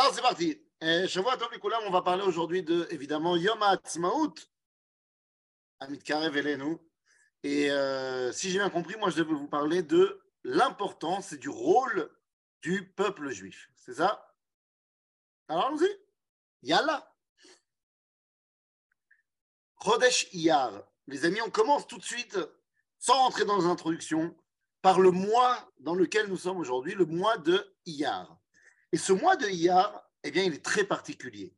Alors c'est parti. Shavua Tov Likulam, on va parler aujourd'hui de, évidemment, Yom HaAtzmaut, Amit Karev Elenu. Et euh, si j'ai bien compris, moi je devais vous parler de l'importance et du rôle du peuple juif. C'est ça? Alors allons-y. Yalla. Chodesh Iyar. Les amis, on commence tout de suite, sans rentrer dans l'introduction, par le mois dans lequel nous sommes aujourd'hui, le mois de Iyar. Et ce mois de Iyar, eh bien, il est très particulier.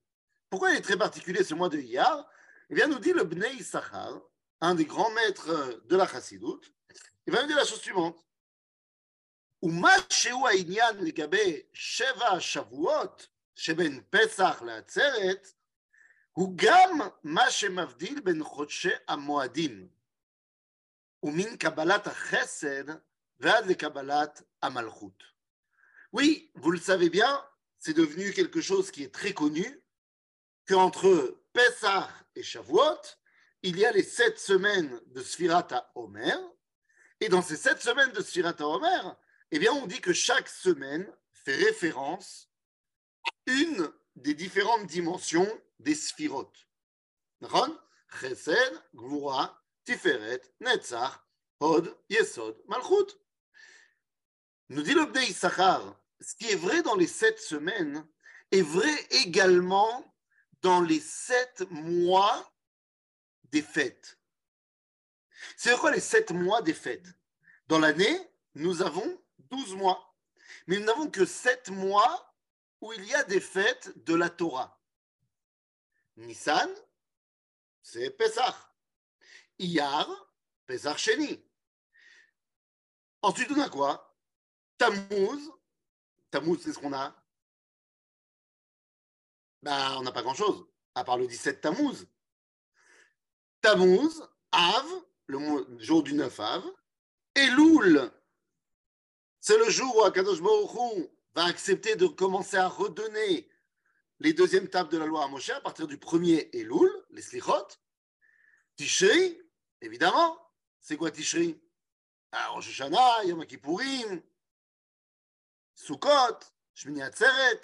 Pourquoi il est très particulier ce mois de Iyar Eh bien, nous dit le Bnei Issachar, un des grands maîtres de la Chassidoute, il va nous dire la chose suivante. ומה שהוא העניין לגבי שבע השבועות שבין פסח לעצרת, הוא גם מה שמבדיל בין חודשי המועדים, ומן קבלת החסד ועד לקבלת המלכות. Oui, vous le savez bien, c'est devenu quelque chose qui est très connu, qu'entre Pessah et Shavuot, il y a les sept semaines de Sfirata Omer, et dans ces sept semaines de Sfirata Omer, eh bien, on dit que chaque semaine fait référence à une des différentes dimensions des Sfirot. Chesed, Gvura, Tiferet, Netzach, Hod, Yesod, Malchut. Nous dit Bnei Issachar, ce qui est vrai dans les sept semaines est vrai également dans les sept mois des fêtes. C'est quoi les sept mois des fêtes? Dans l'année, nous avons douze mois. Mais nous n'avons que sept mois où il y a des fêtes de la Torah. Nissan, c'est Pesach. Iyar, Pesach Sheni. Ensuite, on a quoi? Tammuz, Tammuz, c'est ce qu'on a bah, On n'a pas grand-chose, à part le 17 Tammuz. Tammuz, Av, le jour du 9 Av, et Loul, c'est le jour où Akadosh Baruch va accepter de commencer à redonner les deuxièmes tables de la loi à Moshe à partir du premier Elul, les Slichot. Tishri, évidemment. C'est quoi Tishri? Alors, Rosh Hashanah, Yom Kippourim, Sukkot, Shmini Atzeret.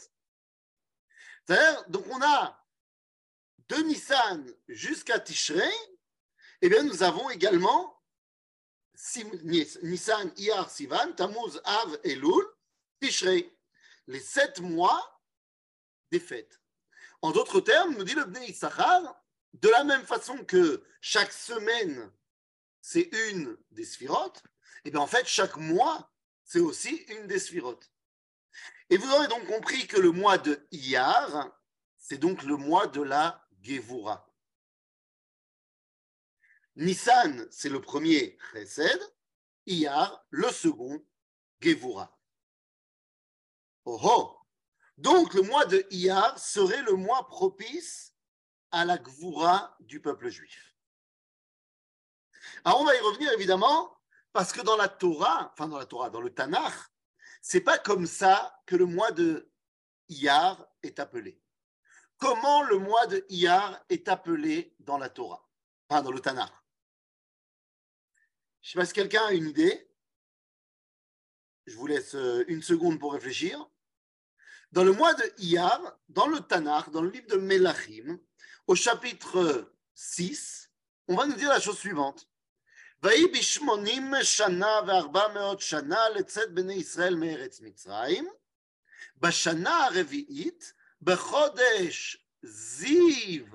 Donc on a de Nissan jusqu'à Tishrei, eh bien nous avons également Nissan, Iyar, Sivan, Tammuz, Av, Elul, Tishrei, les sept mois des fêtes. En d'autres termes, nous dit le Bnei Issachar, de la même façon que chaque semaine, c'est une des sphirotes, et bien en fait, chaque mois, c'est aussi une des sphirotes. Et vous aurez donc compris que le mois de Iyar, c'est donc le mois de la Gevura. Nissan, c'est le premier Chesed, Iyar, le second Gevura. Oh oh Donc le mois de Iyar serait le mois propice à la Gevura du peuple juif. Alors on va y revenir évidemment, parce que dans la Torah, enfin dans la Torah, dans le Tanakh, c'est pas comme ça que le mois de Iyar est appelé. Comment le mois de Iyar est appelé dans la Torah, enfin dans le Tanakh Je ne sais pas si quelqu'un a une idée. Je vous laisse euh, une seconde pour réfléchir. Dans le mois de Iyar, dans le Tanakh, dans le livre de Melachim, au chapitre 6, on va nous dire la chose suivante. ויהי בשמונים שנה וארבע מאות שנה לצאת בני ישראל מארץ מצרים, בשנה הרביעית, בחודש זיו,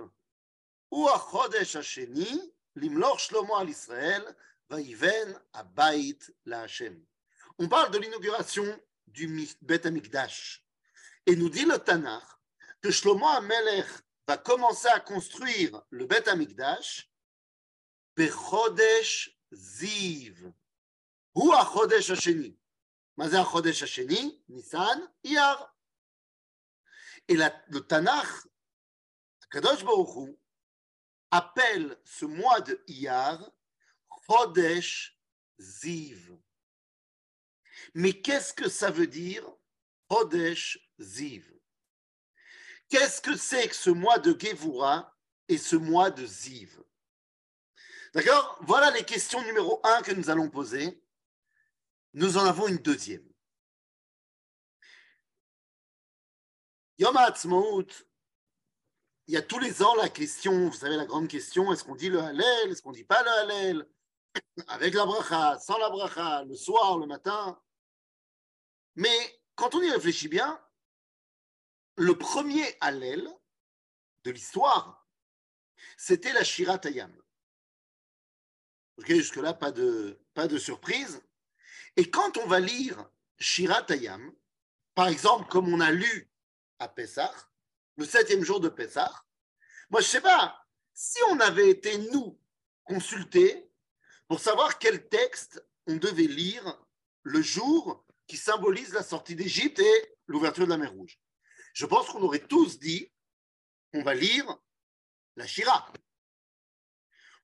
הוא החודש השני, למלוך שלמה על ישראל, ויבן הבית להשם. On parle de l'inauguration du Bet Amikdash. Et nous dit le Tanakh que Shlomo Amelech va commencer à construire le Bet Amikdash בחודש זיו. הוא החודש השני. מה זה החודש השני? ניסן, אייר. אלא לתנ"ך, הקדוש ברוך הוא, appelle ce mois de Iyar Chodesh Ziv. Mais qu'est-ce que ça veut dire Chodesh Ziv Qu'est-ce que c'est que ce mois de Gevura et ce mois de Ziv D'accord? Voilà les questions numéro un que nous allons poser. Nous en avons une deuxième. Yom HaAtzmaut, il y a tous les ans la question, vous savez la grande question, est-ce qu'on dit le Hallel, est-ce qu'on dit pas le Hallel? Avec la bracha, sans la bracha, le soir, le matin. Mais quand on y réfléchit bien, le premier Hallel de l'histoire, c'était la Shira Tayam. Jusque-là, pas de, surprise. Et quand on va lire Shira Tayam, par exemple, comme on a lu à Pessah, le septième jour de Pessah, moi, je sais pas, si on avait été, nous, consultés pour savoir quel texte on devait lire le jour qui symbolise la sortie d'Égypte et l'ouverture de la mer Rouge. Je pense qu'on aurait tous dit, on va lire la Shira.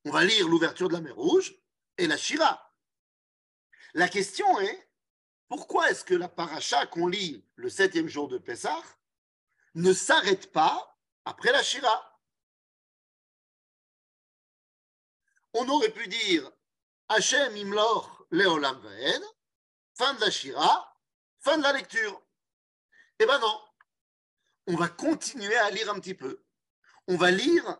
On va lire l'ouverture de la mer Rouge et la Shira. La question est, pourquoi est-ce que la paracha qu'on lit le septième jour de Pessah ne s'arrête pas après la Shira? On aurait pu dire Hachem imlor leolam vaed, fin de la Shira, fin de la lecture. Eh ben non, on va continuer à lire un petit peu. On va lire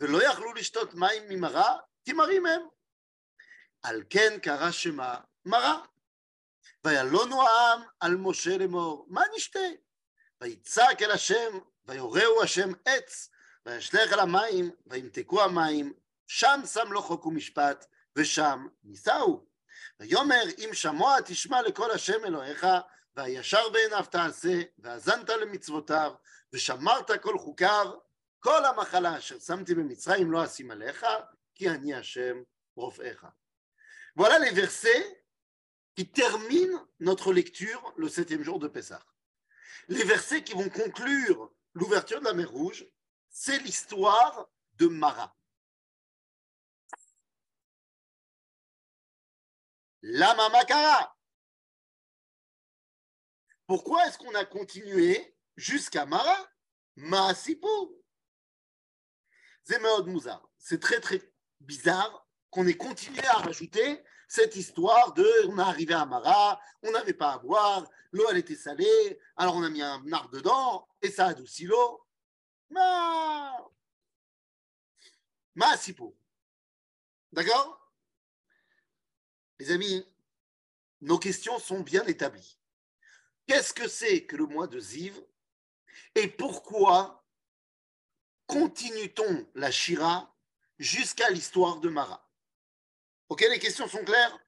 ולא יכלו לשתות מים ממרה, כי מרים הם. על כן קרא שמה מרה. וילונו העם על משה לאמור, מה נשתה? ויצעק אל השם, ויורהו השם עץ, וישלך אל המים, וימתקו המים, שם שם לו חוק ומשפט, ושם נישאו. ויאמר אם שמוע תשמע לקול השם אלוהיך, והישר בעיניו תעשה, והאזנת למצוותיו, ושמרת כל חוקיו, כל המחלה אשר שמתי במצרים לא אשים עליך, כי אני השם רופאיך. Voilà les versets qui terminent notre lecture le septième jour de Pessah. Les versets qui vont conclure l'ouverture de la mer Rouge, c'est l'histoire de Mara. La Mamakara. Pourquoi est-ce qu'on a continué jusqu'à Mara Maasipo. Zemeod Mouzar. C'est très très bizarre qu'on ait continué à rajouter cette histoire de on est arrivé à Mara, on n'avait pas à boire, l'eau elle était salée, alors on a mis un arbre dedans et ça adoucit l'eau. Ma Maasipo. D'accord? Les amis, nos questions sont bien établies. Qu'est-ce que c'est que le mois de Ziv? Et pourquoi continue-t-on la Shira jusqu'à l'histoire de Mara? Ok, les questions sont claires?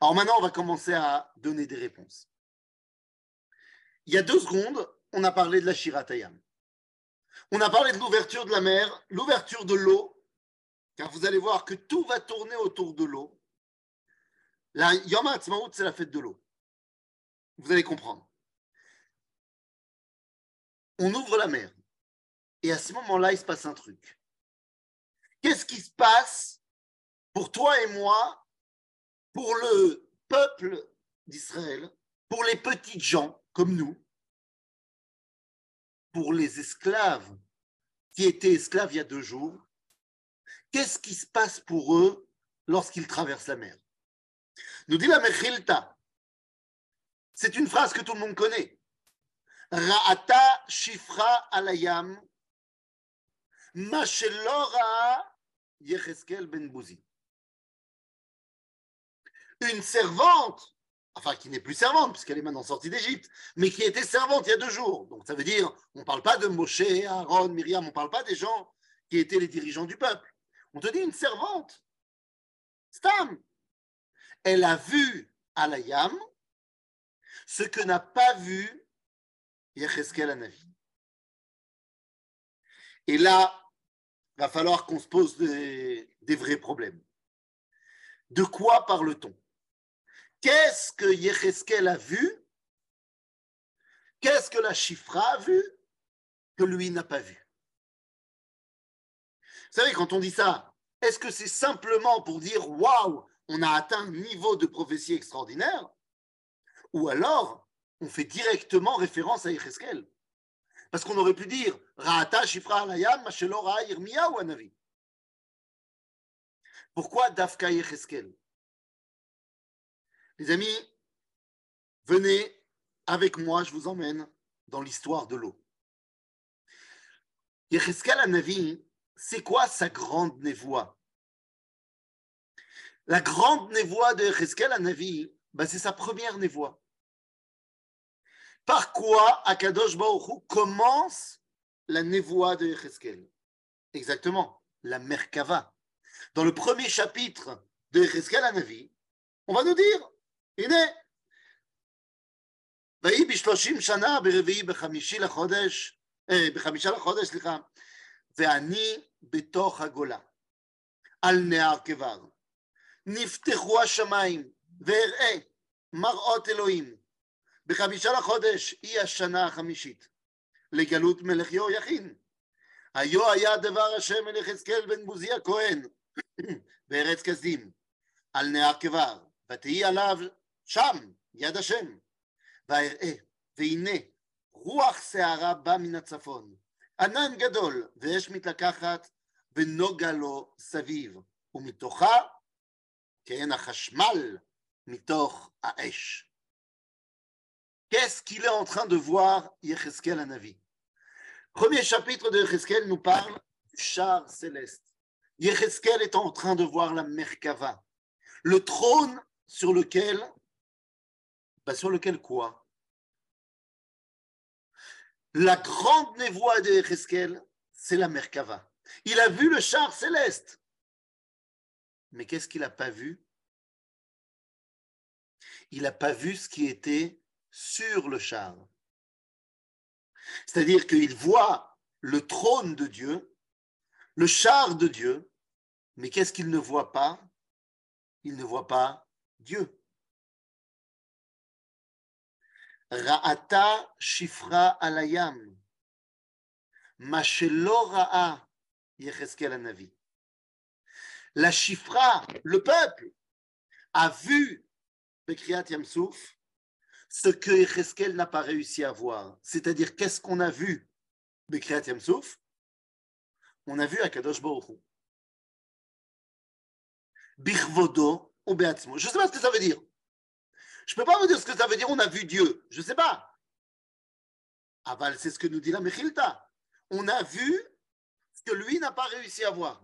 Alors maintenant, on va commencer à donner des réponses. Il y a deux secondes, on a parlé de la Shira Tayam. On a parlé de l'ouverture de la mer, l'ouverture de l'eau, car vous allez voir que tout va tourner autour de l'eau. La Yom HaAtzmaut, c'est la fête de l'eau. Vous allez comprendre. On ouvre la mer. Et à ce moment-là, il se passe un truc. Qu'est-ce qui se passe pour toi et moi, pour le peuple d'Israël, pour les petites gens comme nous, pour les esclaves qui étaient esclaves il y a deux jours, qu'est-ce qui se passe pour eux lorsqu'ils traversent la mer? Nous dit la Mechilta. C'est une phrase que tout le monde connaît. Ra'ata shifra alayam, ma Yecheskel ben Bouzi. Une servante, enfin qui n'est plus servante puisqu'elle est maintenant sortie d'Égypte, mais qui était servante il y a deux jours. Donc ça veut dire, on ne parle pas de Moshe, Aaron, Myriam, on ne parle pas des gens qui étaient les dirigeants du peuple. On te dit une servante, Stam. Elle a vu Alayam ce que n'a pas vu Yecheskel Anavi. Et là, va falloir qu'on se pose des, vrais problèmes. De quoi parle-t-on? Qu'est-ce que Yecheskel a vu? Qu'est-ce que la Chifra a vu que lui n'a pas vu? Vous savez, quand on dit ça, est-ce que c'est simplement pour dire waouh, on a atteint un niveau de prophétie extraordinaire? Ou alors, on fait directement référence à Yecheskel? Parce qu'on aurait pu dire Ra'ata Shifra Alayam, Mashelora Irmia ou Anavi. Pourquoi Dafka Yecheskel Les amis, venez avec moi, je vous emmène dans l'histoire de l'eau. Yecheskel Anavi, c'est quoi sa grande névoie? La grande névoie de Yecheskel Anavi, ben c'est sa première névoie. Par quoi Akadosh Baruch commence la névoie de Yecheskel Exactement, la Merkava. Dans le premier chapitre de Yecheskel Anavi, on va nous dire, הנה, ויהי בשלושים שנה ברביעי בחמישי לחודש, בחמישה לחודש, סליחה, ואני בתוך הגולה, על נהר כבר. נפתחו השמיים, ואראה מראות אלוהים. בחמישה לחודש היא השנה החמישית, לגלות מלך יהויכין. היו היה דבר השם אל יחזקאל בן בוזי הכהן, בארץ כסדים, על נהר כבר, ותהי עליו שם יד השם. ואראה, והנה, רוח שערה בא מן הצפון, ענן גדול, ואש מתלקחת, ונוגה לו סביב, ומתוכה, כן, החשמל מתוך האש. Qu'est-ce qu'il est en train de voir Yecheskel Anavi Premier chapitre de Yecheskel nous parle du char céleste. Yecheskel est en train de voir la Merkava, le trône sur lequel, bah sur lequel quoi? La grande névoie de Yecheskel, c'est la Merkava. Il a vu le char céleste. Mais qu'est-ce qu'il n'a pas vu? Il n'a pas vu ce qui était sur le char. C'est-à-dire qu'il voit le trône de Dieu, le char de Dieu, mais qu'est-ce qu'il ne voit pas? Il ne voit pas Dieu. Ra'ata shifra alayam. Mashelo ra'a Anavi. La chifra, le peuple, a vu Bekriyat Yamsouf ce que Yecheskel n'a pas réussi à voir. C'est-à-dire, qu'est-ce qu'on a vu On a vu Akadosh Baruch Hu. Bichvodo ou Beatzmo. Je ne sais pas ce que ça veut dire. Je ne peux pas vous dire ce que ça veut dire, on a vu Dieu. Je ne sais pas. Aval, c'est ce que nous dit la Mechilta. On a vu ce que lui n'a pas réussi à voir.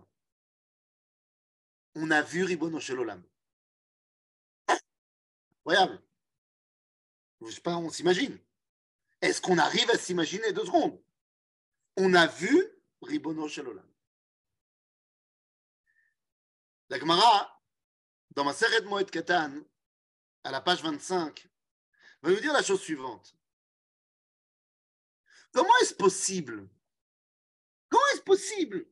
On a vu Ribono Shelolam. Incroyable. Je sais pas, on s'imagine. Est-ce qu'on arrive à s'imaginer deux secondes? On a vu Ribono Shelolam. La Gemara, dans ma Seret Moed Katan, à la page 25, va nous dire la chose suivante. Comment est-ce possible Comment est-ce possible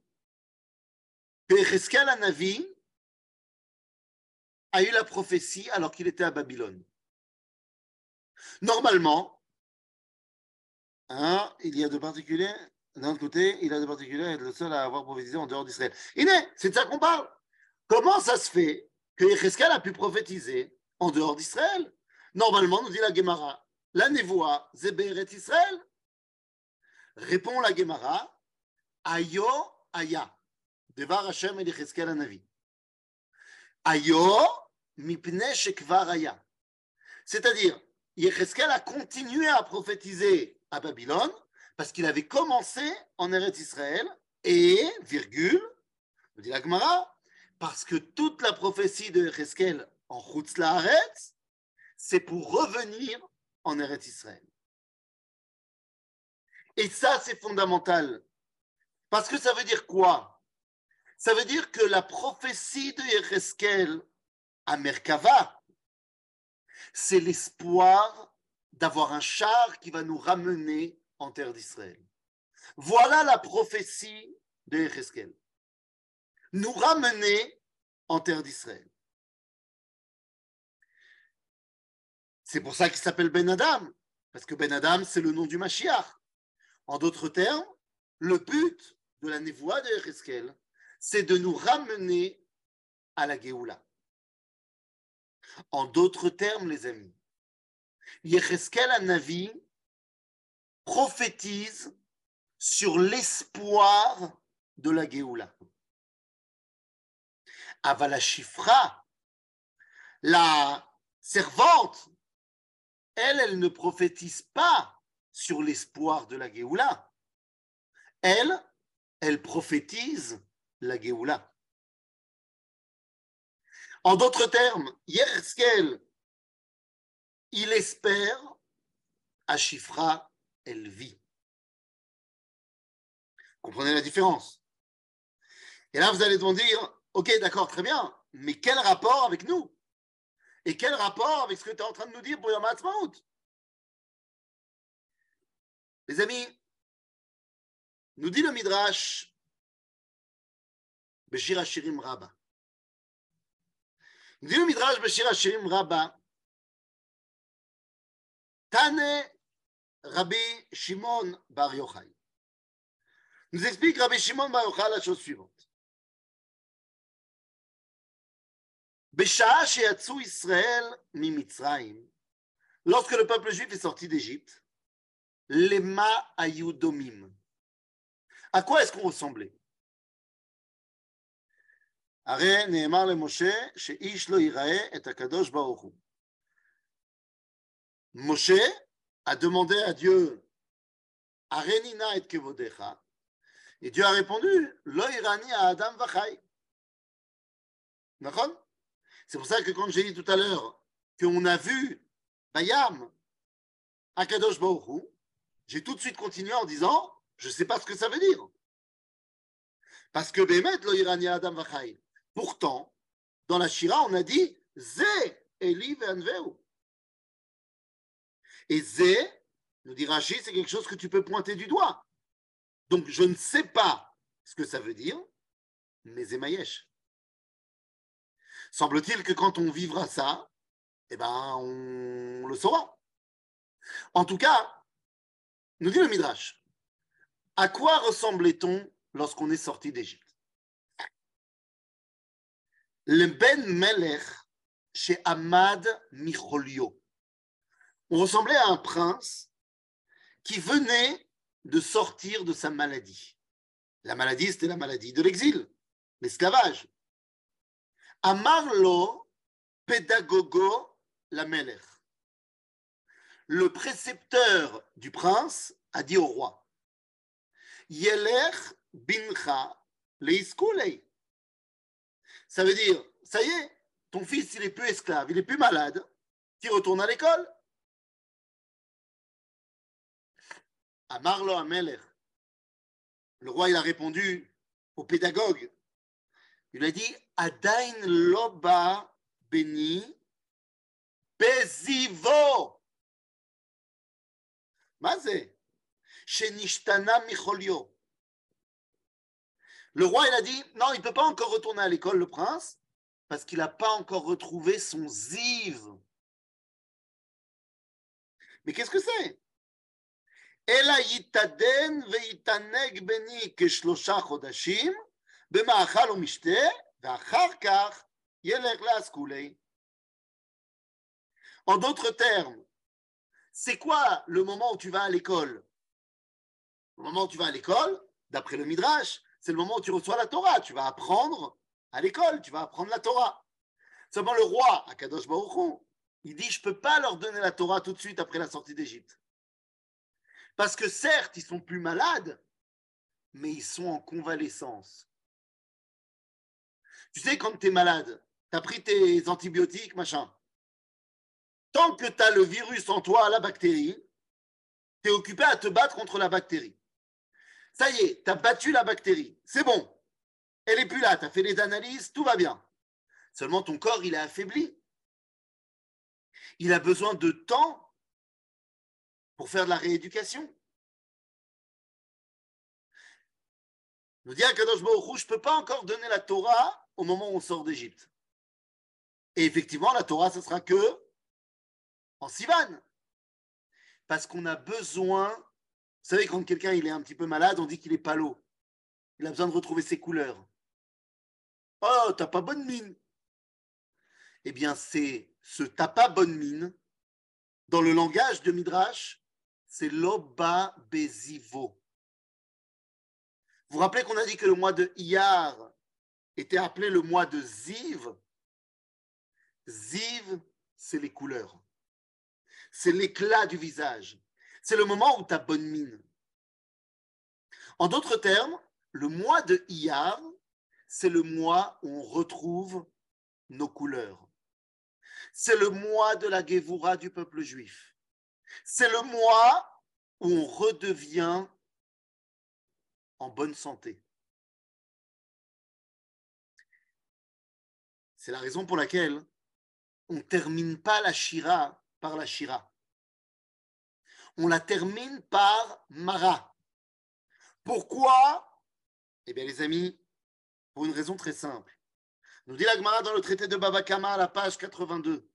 que Navi a eu la prophétie alors qu'il était à Babylone? Normalement, hein, il y a de particuliers, d'un côté, il a de particuliers, il est le seul à avoir prophétisé en dehors d'Israël. Iné, c'est de ça qu'on parle. Comment ça se fait que Echeskel a pu prophétiser en dehors d'Israël? Normalement, nous dit la Gemara, la névoie, Zéberet Israël. Répond la Gemara, Ayo Aya, Devar Hashem et Echeskel Anavi. Ayo mipne shekvar aya. C'est-à-dire, Yecheskel a continué à prophétiser à Babylone parce qu'il avait commencé en Eretz Israël et, virgule, dit la Gemara, parce que toute la prophétie de Yecheskel en Chutz Laaretz, c'est pour revenir en Eretz Israël. Et ça, c'est fondamental. Parce que ça veut dire quoi? Ça veut dire que la prophétie de Yecheskel à Merkava, c'est l'espoir d'avoir un char qui va nous ramener en terre d'Israël. Voilà la prophétie de Yecheskel. Nous ramener en terre d'Israël. C'est pour ça qu'il s'appelle Ben Adam, parce que Ben Adam, c'est le nom du Mashiach. En d'autres termes, le but de la névoie de Ereskel, c'est de nous ramener à la Géoula. En d'autres termes, les amis, Yecheskel Anavi prophétise sur l'espoir de la Géoula. Avala Shifra, la servante, elle, elle ne prophétise pas sur l'espoir de la Géoula. Elle, elle prophétise la Géoula. En d'autres termes, Yerskel, il espère, à Chifra, elle vit. Comprenez la différence? Et là, vous allez me dire, ok, d'accord, très bien, mais quel rapport avec nous? Et quel rapport avec ce que tu es en train de nous dire pour Yom Les amis, nous dit le Midrash, Beshir Rabba dit le Midrash Rabba, Tane Rabbi Shimon Bar Yochai. Nous explique Rabbi Shimon Bar Yochai la chose suivante. Bécha Sheatsu Israël Mimitzraim, lorsque le peuple juif est sorti d'Égypte, Lema Ayudomim. À quoi est-ce qu'on ressemblait? הרי נאמר למשה שאיש לא ייראה את הקדוש ברוך הוא. Moshe a demandé à Dieu Arenina et kevodecha. Et Dieu a répondu Lo irani a Adam vachai. D'accord C'est pour ça que quand j'ai dit tout à l'heure qu'on a vu Bayam à Kadosh Baruch j'ai tout de suite continué en disant Je ne sais pas ce que ça veut dire. Parce que Bémet, Lo irani a Adam vachai. Pourtant, dans la Shira, on a dit Ze Eli ve'anveu. Et Zé, nous dit Rachid, c'est quelque chose que tu peux pointer du doigt. Donc je ne sais pas ce que ça veut dire, mais Zémayesh. Semble-t-il que quand on vivra ça, eh ben, on le saura. En tout cas, nous dit le Midrash, à quoi ressemblait-on lorsqu'on est sorti d'Égypte? Le Ben Melech chez Ahmad Micholio on ressemblait à un prince qui venait de sortir de sa maladie. La maladie, c'était la maladie de l'exil, l'esclavage. Amarlo pédagogo la melech. Le précepteur du prince a dit au roi bincha. Ça veut dire, ça y est, ton fils, il est plus esclave, il est plus malade, tu retournes à l'école. Amarlo Amelech. Le roi, il a répondu au pédagogue. Il a dit Adain loba beni bezivo. Mazé. Shenishtana micholio. Le roi, il a dit Non, il ne peut pas encore retourner à l'école, le prince, parce qu'il n'a pas encore retrouvé son ziv. Mais qu'est-ce que c'est אלא יתעדן ויתענג בני כשלושה חודשים במאכל ומשתה, ואחר כך ילך לאסכולי. En d'autres termes, c'est quoi le moment où tu vas à l'école Le moment où tu vas à l'école, d'après le Midrash, c'est le moment où tu reçois la Torah. Tu vas apprendre à l'école, tu vas apprendre la Torah. Seulement le roi, Akadosh Baruch il dit, je ne peux pas leur donner la Torah tout de suite après la sortie d'Égypte. Parce que certes, ils sont plus malades, mais ils sont en convalescence. Tu sais, quand tu es malade, tu as pris tes antibiotiques, machin. Tant que tu as le virus en toi, la bactérie, tu es occupé à te battre contre la bactérie. Ça y est, tu as battu la bactérie. C'est bon. Elle n'est plus là. Tu as fait les analyses, tout va bien. Seulement ton corps, il est affaibli. Il a besoin de temps pour faire de la rééducation. Nous dit Akadosh Baruch je ne peux pas encore donner la Torah au moment où on sort d'Égypte. Et effectivement, la Torah, ce sera que en Sivan. Parce qu'on a besoin Vous savez, quand quelqu'un est un petit peu malade, on dit qu'il est palo. Il a besoin de retrouver ses couleurs. Oh, t'as pas bonne mine. Eh bien, c'est ce t'as pas bonne mine. Dans le langage de Midrash, c'est l'oba bezivo. Vous vous rappelez qu'on a dit que le mois de Iyar était appelé le mois de Ziv? Ziv, c'est les couleurs. C'est l'éclat du visage. C'est le moment où tu as bonne mine. En d'autres termes, le mois de Iyar, c'est le mois où on retrouve nos couleurs. C'est le mois de la Gévoura du peuple juif. C'est le mois où on redevient en bonne santé. C'est la raison pour laquelle on ne termine pas la Shira par la Shira. On la termine par Mara. Pourquoi? Eh bien, les amis, pour une raison très simple. Nous dit l'Agmara dans le traité de Babakama à la page 82.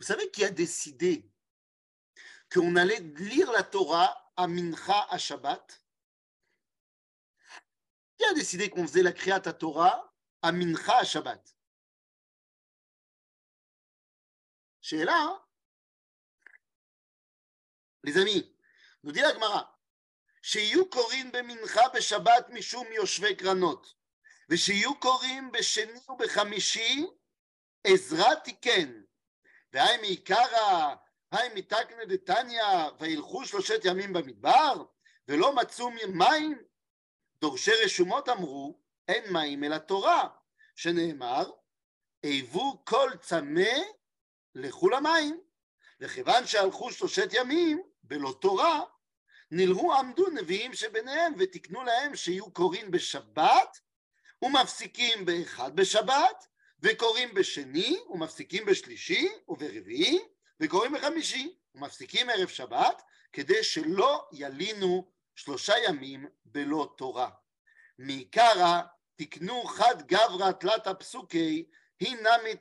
Vous savez qui a décidé qu'on allait lire la Torah à Mincha à Shabbat? Qui a décidé qu'on faisait la Kriyat Torah à Mincha à Shabbat? Là, hein? Les amis, nous dit la Gemara, שיהיו קוראים במנחה בשבת משום יושבי קרנות, ושיהיו קוראים בשני ובחמישי עזרא תיקן, והי מעיקרא, היי מתקנא דתניא, וילכו שלושת ימים במדבר, ולא מצאו מים, דורשי רשומות אמרו, אין מים אלא תורה, שנאמר, היוו כל צמא לכו למים, וכיוון שהלכו שלושת ימים, בלא תורה, נלהו עמדו נביאים שביניהם ותיקנו להם שיהיו קוראים בשבת ומפסיקים באחד בשבת וקוראים בשני ומפסיקים בשלישי וברביעי וקוראים בחמישי ומפסיקים ערב שבת כדי שלא ילינו שלושה ימים בלא תורה. מעיקרא תקנו חד גברא תלת הפסוקי היא נמי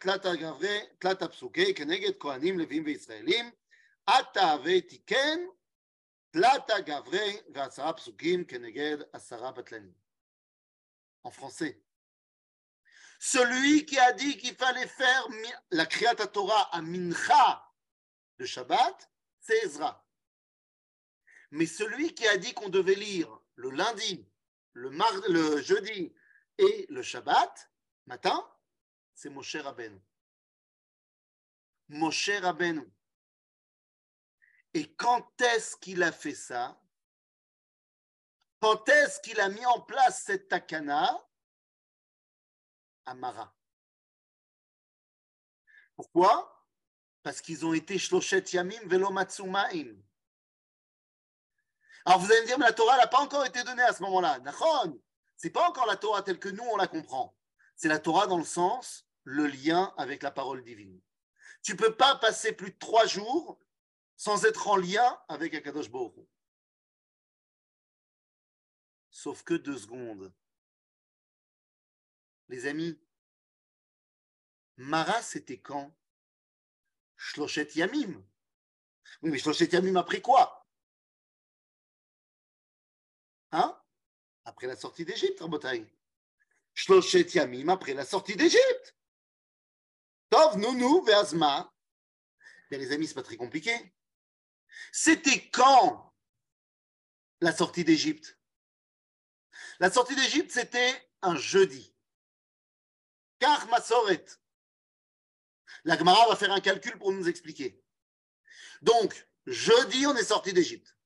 תלת הפסוקי כנגד כהנים לוויים וישראלים עתה ותיקן Plata Gavrei Vasara Psukim Keneged Asara Batlani. En français. Celui qui a dit qu'il fallait faire la Kriyat Torah à Mincha de Shabbat, c'est Ezra. Mais celui qui a dit qu'on devait lire le lundi, le, le jeudi et le Shabbat matin, c'est Moshe Rabbeinu. Moshe Rabbeinu. Et quand est-ce qu'il a fait ça? Quand est-ce qu'il a mis en place cette takana? Amara. Pourquoi? Parce qu'ils ont été shloshet yamim velo matsumaim. Alors vous allez me dire, mais la Torah n'a pas encore été donnée à ce moment-là. Ce C'est pas encore la Torah telle que nous on la comprend. C'est la Torah dans le sens, le lien avec la parole divine. Tu peux pas passer plus de trois jours sans être en lien avec Akadosh Baruch Sauf que deux secondes. Les amis, Mara, c'était quand? Shloshet Yamim. Oui, mais Shloshet Yamim après quoi? Hein? Après la sortie d'Égypte, Rabotai. Shloshet Yamim après la sortie d'Égypte. Tov, Nounou, Veazma. les amis, c'est pas très compliqué. C'était quand la sortie d'Égypte? La sortie d'Égypte, c'était un jeudi. Car Masoret. La Gemara va faire un calcul pour nous expliquer. Donc, jeudi, on est sorti d'Égypte.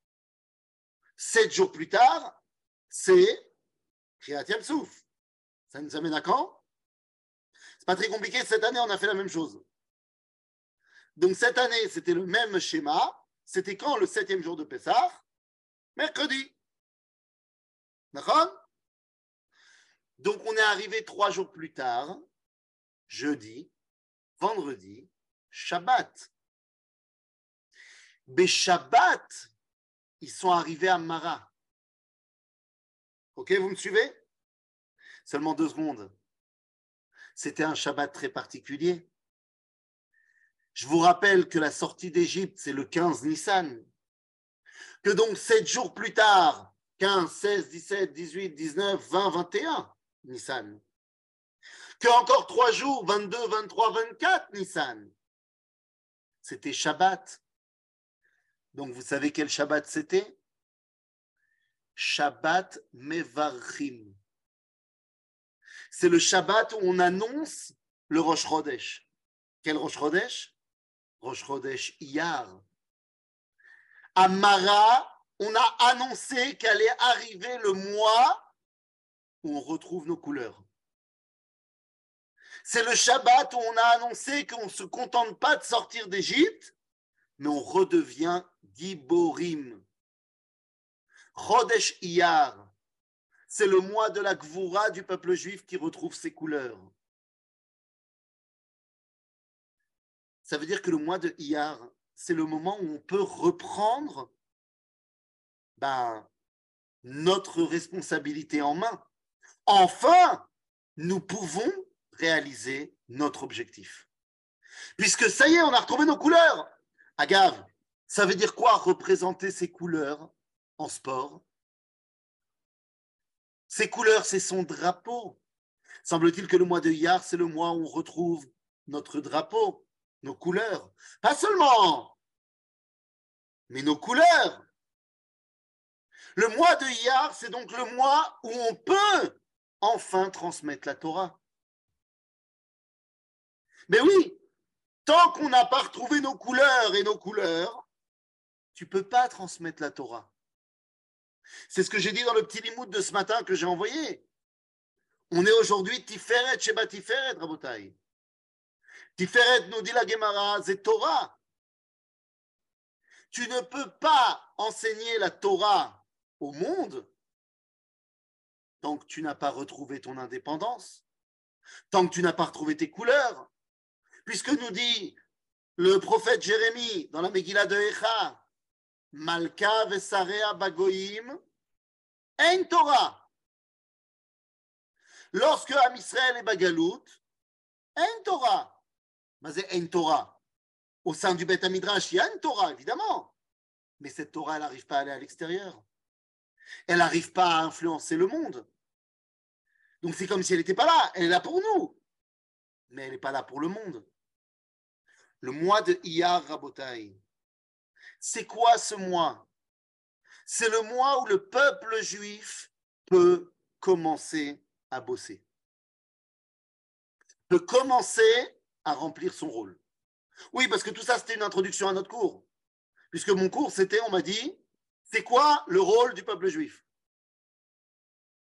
Sept jours plus tard, c'est Kriyat Souf. Ça nous amène à quand? C'est pas très compliqué. Cette année, on a fait la même chose. Donc, cette année, c'était le même schéma. C'était quand le septième jour de Pessah? Mercredi. D'accord? Donc on est arrivé trois jours plus tard, jeudi, vendredi, Shabbat. Mais Shabbat, ils sont arrivés à Mara. Ok, vous me suivez? Seulement deux secondes. C'était un Shabbat très particulier. Je vous rappelle que la sortie d'Égypte, c'est le 15 Nissan. Que donc, sept jours plus tard, 15, 16, 17, 18, 19, 20, 21, Nissan. Que encore trois jours, 22, 23, 24, Nissan. C'était Shabbat. Donc, vous savez quel Shabbat c'était? Shabbat Mevarchim. C'est le Shabbat où on annonce le Rosh Chodesh. Quel Rosh Chodesh? Rosh Chodesh Iyar. À Mara, on a annoncé qu'allait arriver le mois où on retrouve nos couleurs. C'est le Shabbat où on a annoncé qu'on ne se contente pas de sortir d'Égypte, mais on redevient Giborim. Chodesh Iyar, c'est le mois de la Gvoura du peuple juif qui retrouve ses couleurs. Ça veut dire que le mois de Iyar, c'est le moment où on peut reprendre ben, notre responsabilité en main. Enfin, nous pouvons réaliser notre objectif. Puisque ça y est, on a retrouvé nos couleurs. Agave, ça veut dire quoi représenter ces couleurs en sport? Ces couleurs, c'est son drapeau. Semble-t-il que le mois de Iyar, c'est le mois où on retrouve notre drapeau nos couleurs. Pas seulement, mais nos couleurs. Le mois de Iyar, c'est donc le mois où on peut enfin transmettre la Torah. Mais oui, tant qu'on n'a pas retrouvé nos couleurs et nos couleurs, tu peux pas transmettre la Torah. C'est ce que j'ai dit dans le petit limoud de ce matin que j'ai envoyé. On est aujourd'hui Tiferet Sheba Tiferet, Rabotai. Nous dit la Gemara, c'est Torah. Tu ne peux pas enseigner la Torah au monde tant que tu n'as pas retrouvé ton indépendance, tant que tu n'as pas retrouvé tes couleurs. Puisque nous dit le prophète Jérémie dans la Megillah de Echa, Malka vesarea bagoyim, en Torah. Lorsque Am Israël est bagalout, en Torah. C'est une Torah. Au sein du Beth Midrash, il y a une Torah, évidemment. Mais cette Torah, elle n'arrive pas à aller à l'extérieur. Elle n'arrive pas à influencer le monde. Donc c'est comme si elle n'était pas là. Elle est là pour nous. Mais elle n'est pas là pour le monde. Le mois de Iyar Rabotai. C'est quoi ce mois? C'est le mois où le peuple juif peut commencer à bosser. Peut commencer à remplir son rôle. Oui, parce que tout ça, c'était une introduction à notre cours. Puisque mon cours, c'était, on m'a dit, c'est quoi le rôle du peuple juif?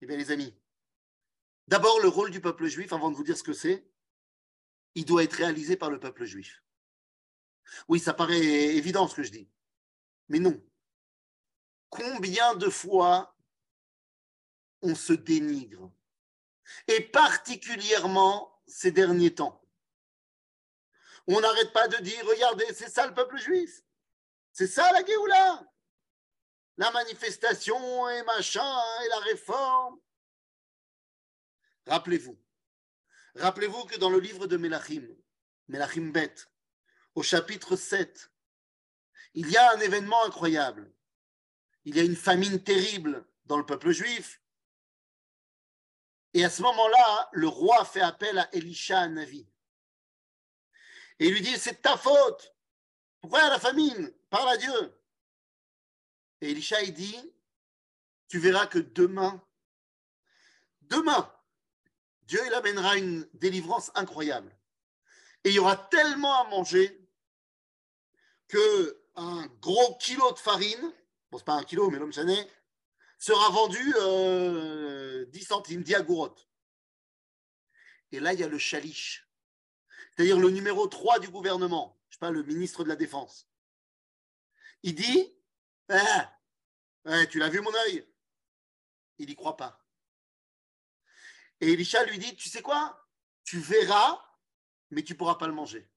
Eh bien, les amis, d'abord, le rôle du peuple juif, avant de vous dire ce que c'est, il doit être réalisé par le peuple juif. Oui, ça paraît évident ce que je dis. Mais non. Combien de fois on se dénigre? Et particulièrement ces derniers temps. On n'arrête pas de dire, regardez, c'est ça le peuple juif. C'est ça la Géoula. La manifestation et machin et la réforme. Rappelez-vous. Rappelez-vous que dans le livre de Melachim, Melachim Bet, au chapitre 7, il y a un événement incroyable. Il y a une famine terrible dans le peuple juif. Et à ce moment-là, le roi fait appel à Elisha Navi. Et il lui dit, c'est ta faute. Pourquoi la famine? Parle à Dieu. Et Elisha, il dit, tu verras que demain, demain, Dieu il amènera une délivrance incroyable. Et il y aura tellement à manger que un gros kilo de farine, bon, c'est pas un kilo, mais l'homme chané, sera vendu euh, 10 centimes, 10 agourottes. Et là, il y a le chaliche c'est-à-dire le numéro 3 du gouvernement, je sais pas, le ministre de la Défense. Il dit eh, Tu l'as vu mon œil? Il n'y croit pas. Et Elisha lui dit Tu sais quoi? Tu verras, mais tu ne pourras pas le manger.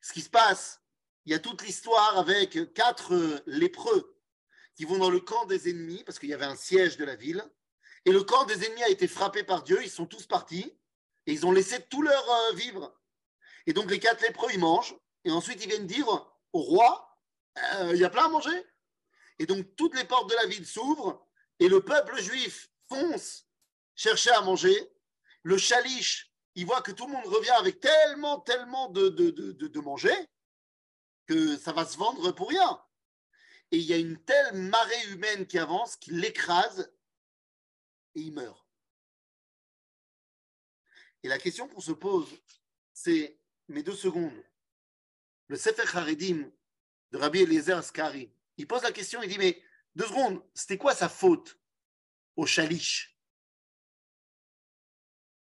Ce qui se passe, il y a toute l'histoire avec quatre lépreux qui vont dans le camp des ennemis, parce qu'il y avait un siège de la ville. Et le camp des ennemis a été frappé par Dieu, ils sont tous partis. Et ils ont laissé tout leur euh, vivre. Et donc les quatre lépreux, ils mangent, et ensuite ils viennent dire au roi, euh, il y a plein à manger. Et donc toutes les portes de la ville s'ouvrent, et le peuple juif fonce chercher à manger. Le chaliche, il voit que tout le monde revient avec tellement, tellement de, de, de, de manger que ça va se vendre pour rien. Et il y a une telle marée humaine qui avance qu'il l'écrase et il meurt. Et la question qu'on se pose, c'est, mes deux secondes, le Sefer Haredim de Rabbi Eliezer Askari, il pose la question, il dit, mais deux secondes, c'était quoi sa faute au Chalich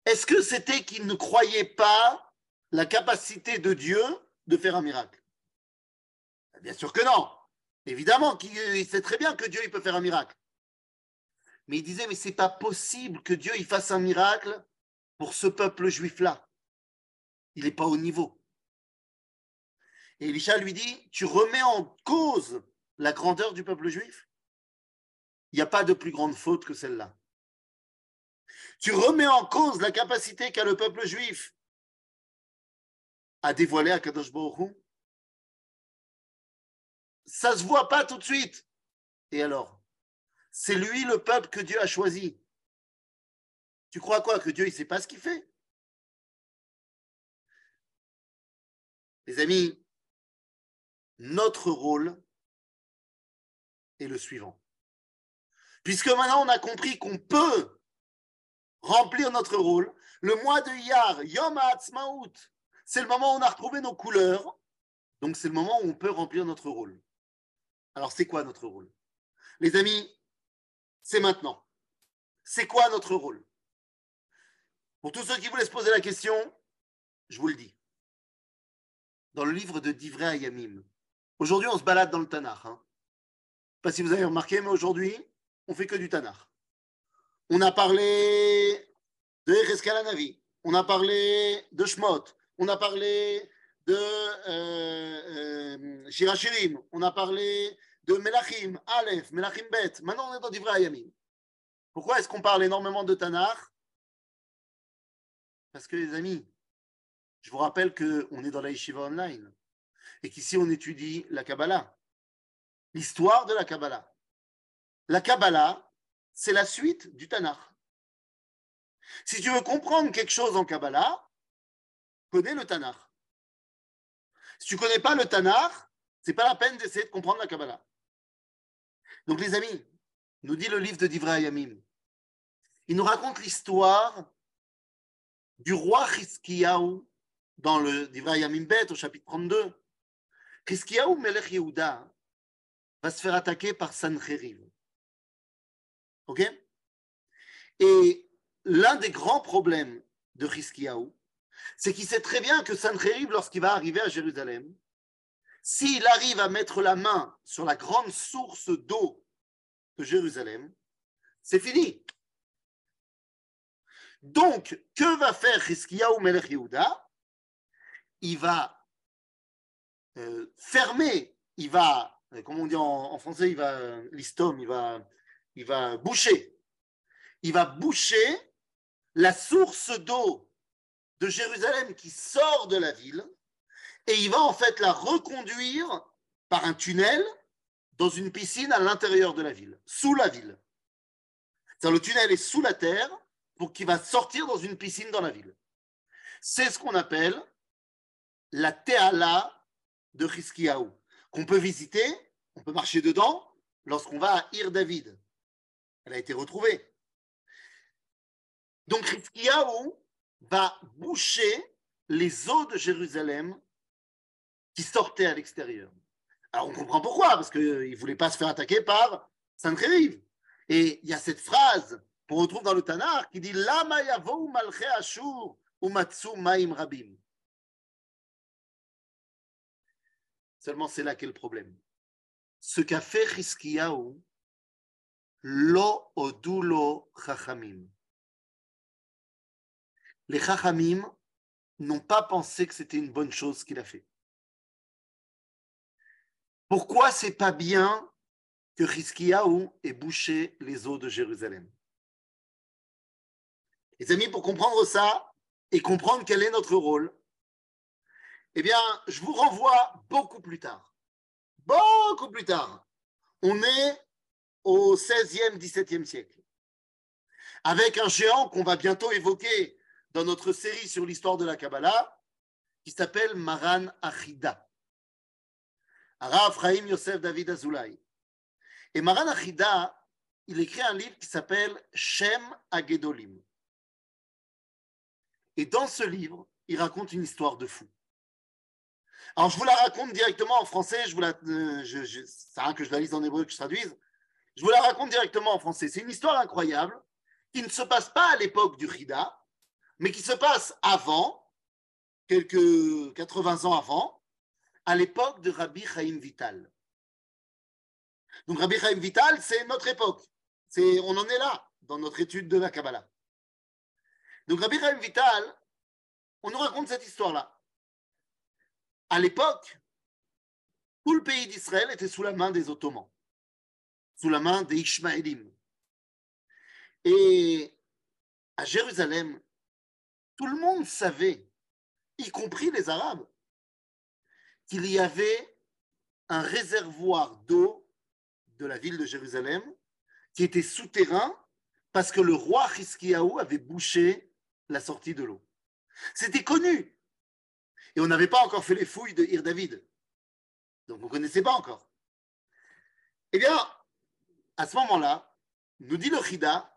Est-ce que c'était qu'il ne croyait pas la capacité de Dieu de faire un miracle? Bien sûr que non. Évidemment qu'il sait très bien que Dieu il peut faire un miracle. Mais il disait, mais c'est pas possible que Dieu il fasse un miracle pour ce peuple juif-là. Il n'est pas au niveau. Et Elisha lui dit, tu remets en cause la grandeur du peuple juif? Il n'y a pas de plus grande faute que celle-là. Tu remets en cause la capacité qu'a le peuple juif à dévoiler à Kadosh Baruch Ça ne se voit pas tout de suite. Et alors? C'est lui le peuple que Dieu a choisi. Tu crois quoi Que Dieu ne sait pas ce qu'il fait? Les amis, notre rôle est le suivant. Puisque maintenant on a compris qu'on peut remplir notre rôle, le mois de Iyar, Yom HaAtzmaut, c'est le moment où on a retrouvé nos couleurs, donc c'est le moment où on peut remplir notre rôle. Alors c'est quoi notre rôle? Les amis, c'est maintenant. C'est quoi notre rôle? Pour tous ceux qui voulaient se poser la question, je vous le dis. Dans le livre de Divrei Ayamim, Aujourd'hui, on se balade dans le Tanakh. Hein. Pas si vous avez remarqué, mais aujourd'hui, on fait que du Tanakh. On a parlé de Reskalanavi, on a parlé de Shmot, on a parlé de euh, euh, Shirachirim, on a parlé de Melachim, Aleph, Melachim Bet. Maintenant, on est dans Divrei Ayamim. Pourquoi est-ce qu'on parle énormément de Tanakh? Parce que, les amis, je vous rappelle qu'on est dans la Yeshiva Online et qu'ici on étudie la Kabbalah, l'histoire de la Kabbalah. La Kabbalah, c'est la suite du Tanakh. Si tu veux comprendre quelque chose en Kabbalah, connais le Tanakh. Si tu ne connais pas le Tanakh, c'est pas la peine d'essayer de comprendre la Kabbalah. Donc les amis, nous dit le livre de Divrei Yamim, il nous raconte l'histoire du roi Chizkiyahu dans le Divrei Yamim Bet au chapitre 32. Chizkiyahu Melech Yehuda va se faire attaquer par Sancheriv. Ok? Et l'un des grands problèmes de Chizkiyahu, c'est qu'il sait très bien que Sancheriv, lorsqu'il va arriver à Jérusalem, s'il arrive à mettre la main sur la grande source d'eau de Jérusalem, c'est fini. Donc, que va faire Chizkiyahu Melech Yehuda? Il va euh, fermé, il va, euh, comme on dit en, français, il va, l'istom, il va, il va boucher. Il va boucher la source d'eau de Jérusalem qui sort de la ville et il va en fait la reconduire par un tunnel dans une piscine à l'intérieur de la ville, sous la ville. le tunnel est sous la terre pour qu'il va sortir dans une piscine dans la ville. C'est ce qu'on appelle la Teala de Chizkiyahu, qu'on peut visiter, on peut marcher dedans lorsqu'on va à Ir David. Elle a été retrouvée. Donc Chizkiyahu va boucher les eaux de Jérusalem qui sortaient à l'extérieur. Alors on comprend pourquoi, parce qu'il ne voulait pas se faire attaquer par Sancheriv. Et il y a cette phrase qu'on retrouve dans le Tanakh qui dit rabim. Seulement, c'est là qu'est le problème. Ce qu'a fait Chizkiyahu, lo odulo chachamim. Les chachamim n'ont pas pensé que c'était une bonne chose qu'il a fait. Pourquoi c'est pas bien que Chizkiyahu ait bouché les eaux de Jérusalem? Les amis, pour comprendre ça et comprendre quel est notre rôle, Eh bien, je vous renvoie beaucoup plus tard. Beaucoup plus tard. On est au 16e, 17e siècle. Avec un géant qu'on va bientôt évoquer dans notre série sur l'histoire de la Kabbalah, qui s'appelle Maran Achida. Arav Chaim Yosef David Azoulay. Et Maran Achida, il écrit un livre qui s'appelle Shem Agedolim. Et dans ce livre, il raconte une histoire de fou. Alors, je vous la raconte directement en français. Je vous la, euh, je, c'est rien que je la lise en hébreu, que je traduise. Je vous la raconte directement en français. C'est une histoire incroyable qui ne se passe pas à l'époque du Rida, mais qui se passe avant, quelques 80 ans avant, à l'époque de Rabbi Chaim Vital. Donc, Rabbi Chaim Vital, c'est notre époque. On en est là dans notre étude de la Kabbalah. Donc Rabbi Chaim Vital, on nous raconte cette histoire-là. À l'époque, tout le pays d'Israël était sous la main des Ottomans, sous la main des Ishmaélim. Et à Jérusalem, tout le monde savait, y compris les Arabes, qu'il y avait un réservoir d'eau de la ville de Jérusalem qui était souterrain parce que le roi Hiskiaou avait bouché la sortie de l'eau. C'était connu. Et on n'avait pas encore fait les fouilles de Ir David. Donc vous ne connaissez pas encore. Eh bien, à ce moment-là, nous dit le Chida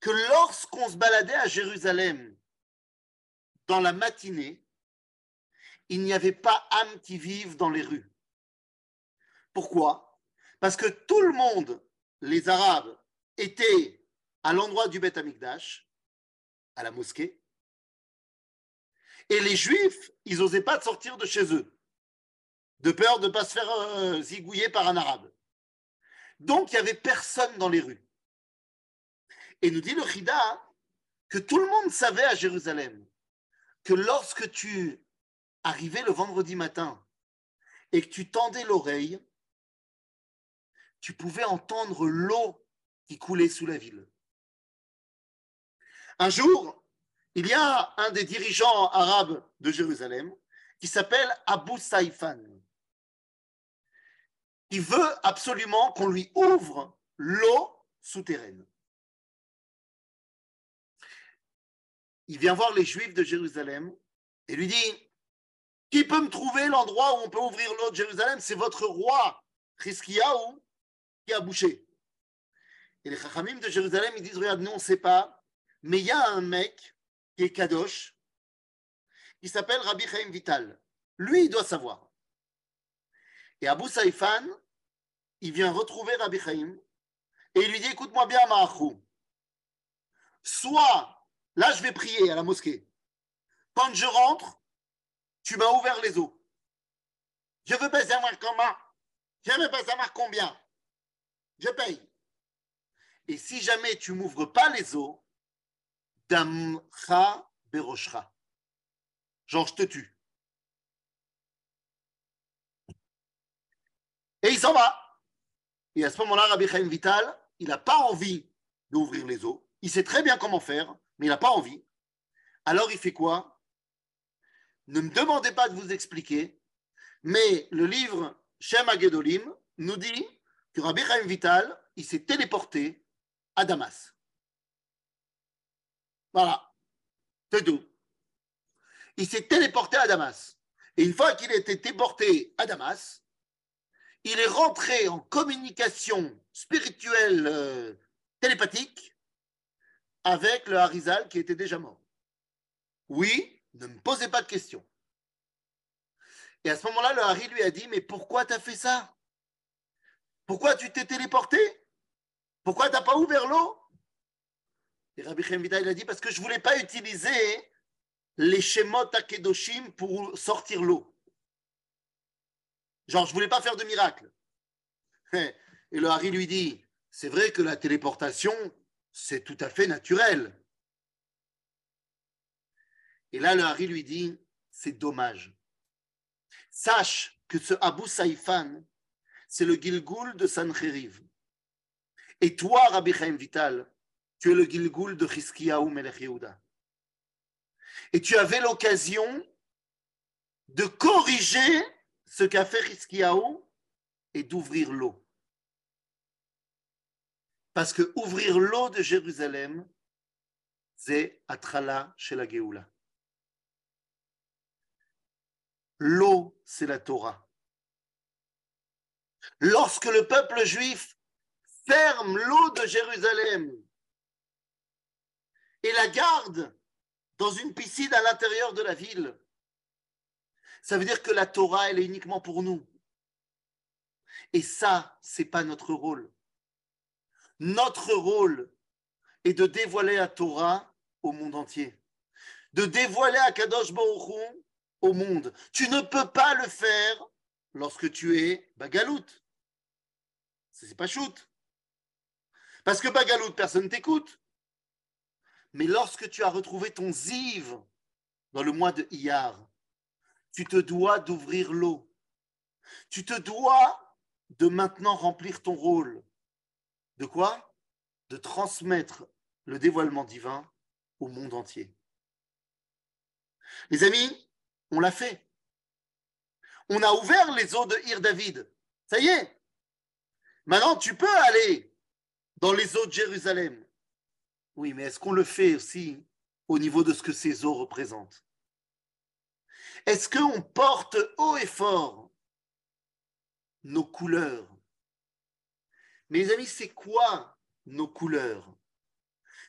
que lorsqu'on se baladait à Jérusalem dans la matinée, il n'y avait pas âme qui vive dans les rues. Pourquoi? Parce que tout le monde les Arabes étaient à l'endroit du Beth Amikdash, à la mosquée, et les Juifs, ils n'osaient pas sortir de chez eux, de peur de ne pas se faire euh, zigouiller par un Arabe. Donc, il n'y avait personne dans les rues. Et nous dit le Chida que tout le monde savait à Jérusalem que lorsque tu arrivais le vendredi matin et que tu tendais l'oreille, tu pouvais entendre l'eau qui coulait sous la ville. Un jour, il y a un des dirigeants arabes de Jérusalem qui s'appelle Abu Saïfan. Il veut absolument qu'on lui ouvre l'eau souterraine. Il vient voir les Juifs de Jérusalem et lui dit Qui peut me trouver l'endroit où on peut ouvrir l'eau de Jérusalem? C'est votre roi, Chizkiyahu, a bouché. Et les Chachamim de Jérusalem, ils disent, regarde, nous, on ne sait pas, mais il y a un mec qui est Kadosh, qui s'appelle Rabbi Chaim Vital. Lui, il doit savoir. Et Abu Saïfan, il vient retrouver Rabbi Chaim et il lui dit, écoute-moi bien, Mahachou. Soit, là, je vais prier à la mosquée. Quand je rentre, tu m'as ouvert les eaux. Je veux pas savoir comment. Je veux pas savoir combien je paye. Et si jamais tu m'ouvres pas les eaux, damcha beroshra. Genre, je te tue. Et il s'en va. Et à ce moment-là, Rabbi Chaim Vital, il n'a pas envie d'ouvrir les eaux. Il sait très bien comment faire, mais il n'a pas envie. Alors il fait quoi? Ne me demandez pas de vous expliquer, mais le livre Shem Agedolim nous dit que Rabbi Chaim Vital, il s'est téléporté à Damas. Voilà, c'est tout. Il s'est téléporté à Damas. Et une fois qu'il a été téléporté à Damas, il est rentré en communication spirituelle euh, télépathique avec le Harizal qui était déjà mort. Oui, ne me posez pas de questions. Et à ce moment-là, le Hari lui a dit, mais pourquoi tu as fait ça? Pourquoi tu t'es téléporté? Pourquoi tu n'as pas ouvert l'eau? Et Rabbi Chemvita, il a dit parce que je ne voulais pas utiliser les Shemot Akedoshim pour sortir l'eau. Genre, je ne voulais pas faire de miracle. Et le Hari lui dit c'est vrai que la téléportation, c'est tout à fait naturel. Et là, le Hari lui dit c'est dommage. Sache que ce Abu Saïfan, c'est le Gilgoul de Sancheriv. Et toi, Rabbi Chaim Vital, tu es le Gilgoul de Chizkiyahu Melech Yehuda. Et tu avais l'occasion de corriger ce qu'a fait Hiskiaou et d'ouvrir l'eau. Parce que ouvrir l'eau de Jérusalem, c'est Atrala chez la. L'eau, c'est la Torah. Lorsque le peuple juif ferme l'eau de Jérusalem et la garde dans une piscine à l'intérieur de la ville, ça veut dire que la Torah, elle est uniquement pour nous. Et ça, c'est pas notre rôle. Notre rôle est de dévoiler la Torah au monde entier, de dévoiler à Kadosh Baruch au monde. Tu ne peux pas le faire lorsque tu es bagalout. C'est pas shoot. Parce que bagalout, personne t'écoute. Mais lorsque tu as retrouvé ton ziv dans le mois de Iyar, tu te dois d'ouvrir l'eau. Tu te dois de maintenant remplir ton rôle. De quoi? De transmettre le dévoilement divin au monde entier. Les amis, on l'a fait. On a ouvert les eaux de Ir David. Ça y est. Maintenant, tu peux aller dans les eaux de Jérusalem. Oui, mais est-ce qu'on le fait aussi au niveau de ce que ces eaux représentent? Est-ce qu'on porte haut et fort nos couleurs? Mes amis, c'est quoi nos couleurs?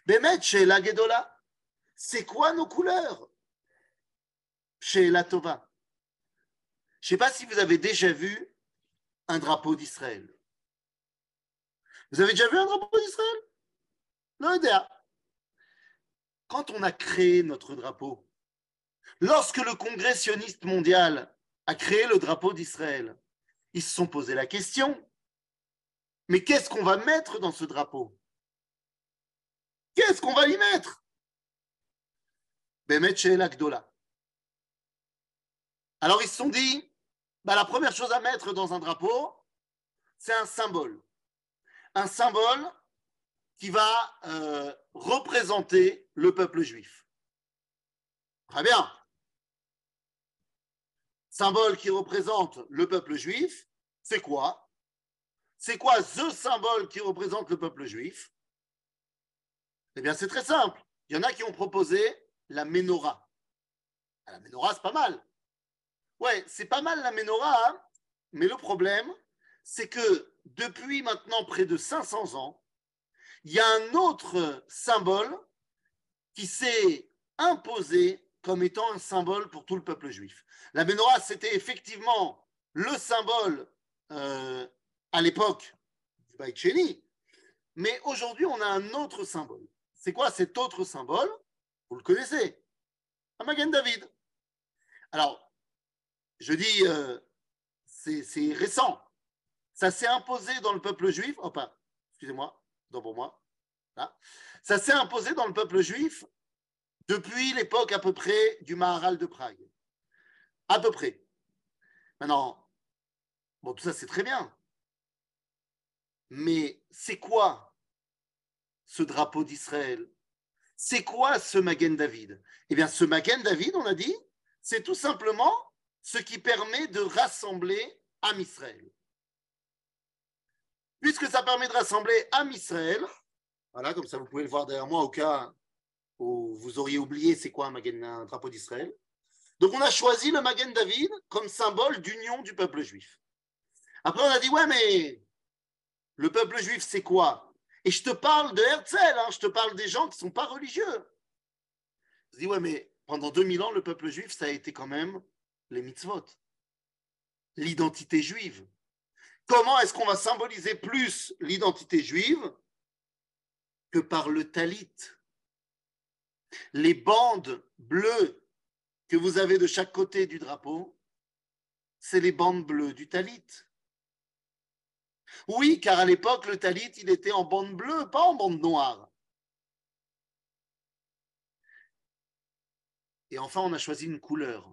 Bémet chez la Gedola, c'est quoi nos couleurs? Chez la Tova. Je ne sais pas si vous avez déjà vu un drapeau d'Israël. Vous avez déjà vu un drapeau d'Israël? Non, Quand on a créé notre drapeau, lorsque le Congrès sioniste mondial a créé le drapeau d'Israël, ils se sont posé la question, mais qu'est-ce qu'on va mettre dans ce drapeau? Qu'est-ce qu'on va y mettre? Alors ils se sont dit, bah, la première chose à mettre dans un drapeau, c'est un symbole. Un symbole qui va euh, représenter le peuple juif. Très bien. Symbole qui représente le peuple juif, c'est quoi? C'est quoi ce symbole qui représente le peuple juif? Eh bien, c'est très simple. Il y en a qui ont proposé la menorah. Ah, la menorah, c'est pas mal. Ouais, c'est pas mal la menorah, hein. mais le problème, c'est que depuis maintenant près de 500 ans, il y a un autre symbole qui s'est imposé comme étant un symbole pour tout le peuple juif. La menorah, c'était effectivement le symbole euh, à l'époque du Baït mais aujourd'hui, on a un autre symbole. C'est quoi cet autre symbole? Vous le connaissez, Amagen David. Alors, je dis, euh, c'est récent. Ça s'est imposé dans le peuple juif. Oh, pas, excusez-moi, non pour moi. Ça s'est imposé dans le peuple juif depuis l'époque à peu près du Maharal de Prague. À peu près. Maintenant, bon, tout ça c'est très bien. Mais c'est quoi ce drapeau d'Israël? C'est quoi ce Magen David? Eh bien, ce Magen David, on a dit, c'est tout simplement ce qui permet de rassembler Am Israël. Puisque ça permet de rassembler Am Israël, voilà, comme ça vous pouvez le voir derrière moi au cas où vous auriez oublié c'est quoi un, un drapeau d'Israël. Donc on a choisi le Magen David comme symbole d'union du peuple juif. Après on a dit ouais mais le peuple juif c'est quoi? Et je te parle de Herzl, hein, je te parle des gens qui ne sont pas religieux. Je dis ouais mais pendant 2000 ans le peuple juif ça a été quand même les mitzvot, l'identité juive. Comment est-ce qu'on va symboliser plus l'identité juive que par le talit? Les bandes bleues que vous avez de chaque côté du drapeau, c'est les bandes bleues du talit. Oui, car à l'époque, le talit, il était en bande bleue, pas en bande noire. Et enfin, on a choisi une couleur.